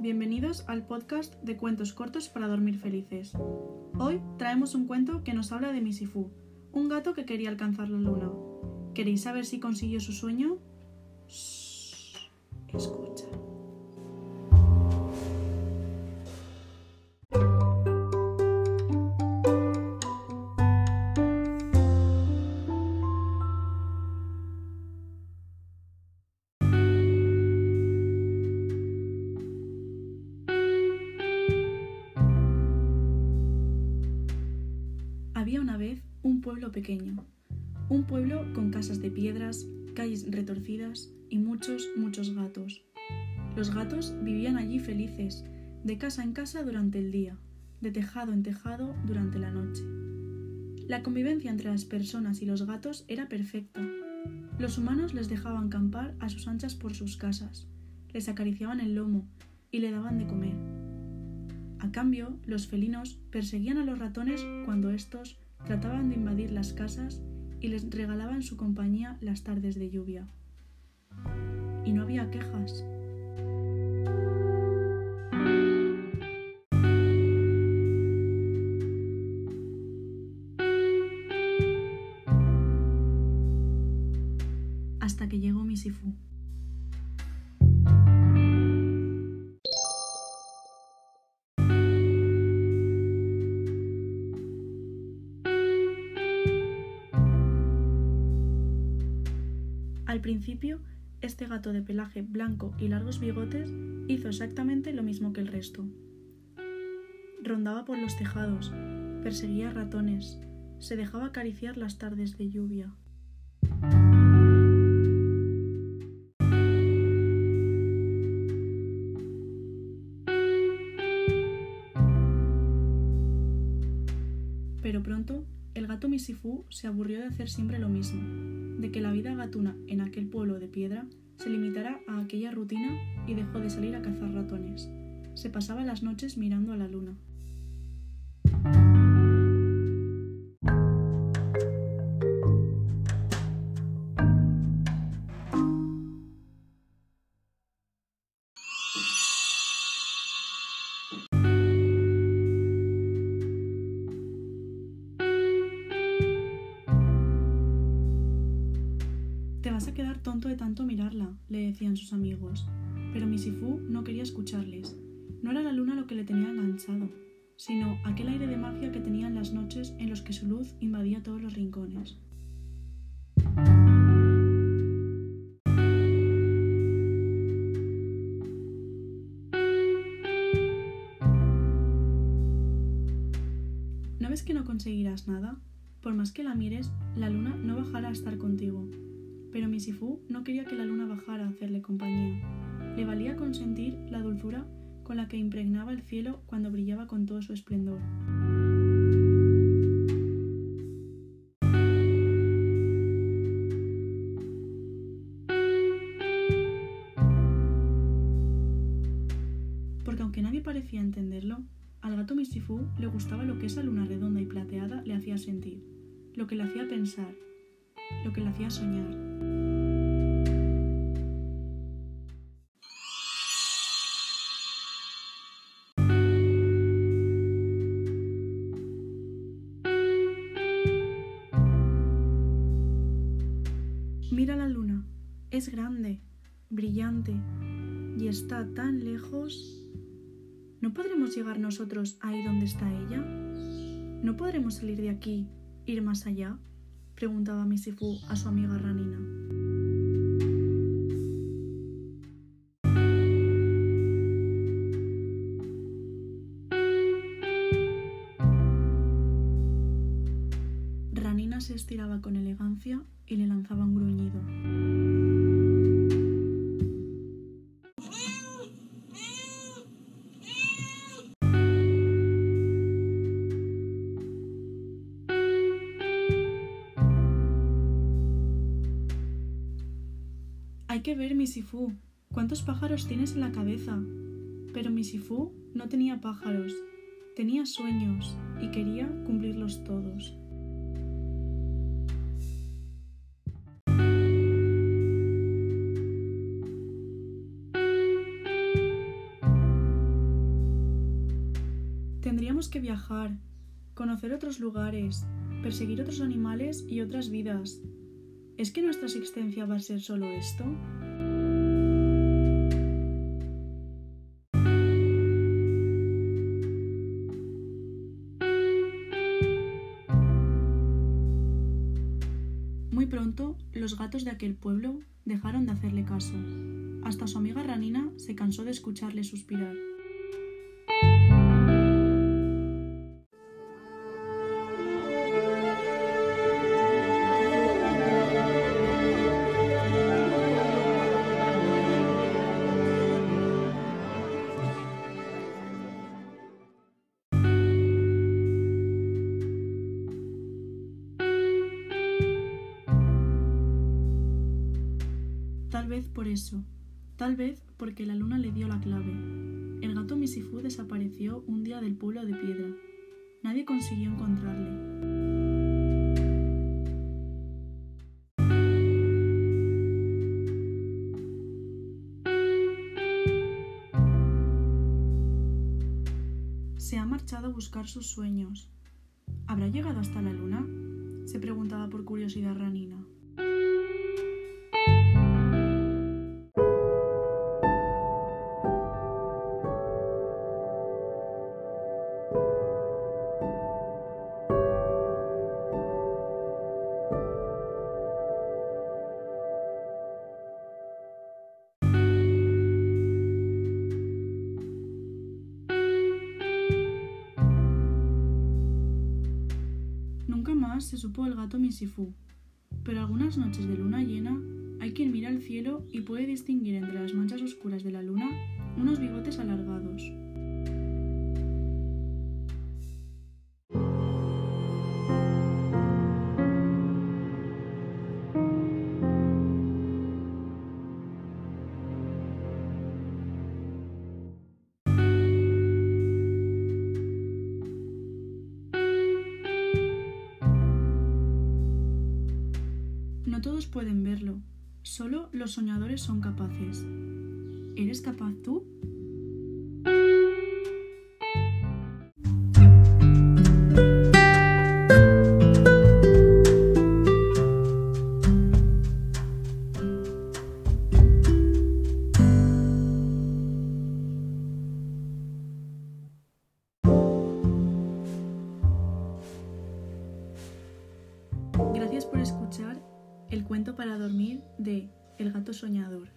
bienvenidos al podcast de cuentos cortos para dormir felices. Hoy traemos un cuento que nos habla de Misifu, un gato que quería alcanzar la luna. ¿Queréis saber si consiguió su sueño? Escucha. Pequeño, un pueblo con casas de piedras, calles retorcidas y muchos, muchos gatos. Los gatos vivían allí felices, de casa en casa durante el día, de tejado en tejado durante la noche. La convivencia entre las personas y los gatos era perfecta. Los humanos les dejaban campar a sus anchas por sus casas, les acariciaban el lomo y le daban de comer. A cambio, los felinos perseguían a los ratones cuando estos trataban de invadir las casas y les regalaban su compañía las tardes de lluvia. Y no había quejas. Hasta que llegó Misifu. Principio, este gato de pelaje blanco y largos bigotes hizo exactamente lo mismo que el resto. Rondaba por los tejados, perseguía ratones, se dejaba acariciar las tardes de lluvia. Pero pronto, el gato Misifu se aburrió de hacer siempre lo mismo, de que la vida gatuna en aquel pueblo de piedra se limitara a aquella rutina y dejó de salir a cazar ratones. Se pasaba las noches mirando a la luna. Tonto de tanto mirarla, le decían sus amigos. Pero Misifu no quería escucharles. No era la luna lo que le tenía enganchado, sino aquel aire de magia que tenía en las noches en los que su luz invadía todos los rincones. ¿No ves que no conseguirás nada? Por más que la mires, la luna no bajará a estar contigo. Pero Misifu no quería que la luna bajara a hacerle compañía. Le valía consentir la dulzura con la que impregnaba el cielo cuando brillaba con todo su esplendor. Porque aunque nadie parecía entenderlo, al gato Misifu le gustaba lo que esa luna redonda y plateada le hacía sentir, lo que le hacía pensar, lo que le hacía soñar. Es grande, brillante y está tan lejos. ¿No podremos llegar nosotros ahí donde está ella? ¿No podremos salir de aquí, ir más allá? preguntaba Misifu a su amiga Ranina. Ranina se estiraba con elegancia y le lanzaba un gruñido. Que ver, Misifu. ¿Cuántos pájaros tienes en la cabeza? Pero Misifu no tenía pájaros, tenía sueños y quería cumplirlos todos. Tendríamos que viajar, conocer otros lugares, perseguir otros animales y otras vidas. ¿Es que nuestra existencia va a ser solo esto? Los gatos de aquel pueblo dejaron de hacerle caso. Hasta su amiga Ranina se cansó de escucharle suspirar. Vez por eso, tal vez porque la luna le dio la clave. El gato Misifú desapareció un día del pueblo de piedra. Nadie consiguió encontrarle. Se ha marchado a buscar sus sueños. ¿Habrá llegado hasta la luna? se preguntaba por curiosidad Ranina. Se supo el gato Misifú, pero algunas noches de luna llena hay quien mira al cielo y puede distinguir entre las manchas oscuras de la luna unos bigotes alargados. Pueden verlo, solo los soñadores son capaces. ¿Eres capaz tú? El cuento para dormir de El gato soñador.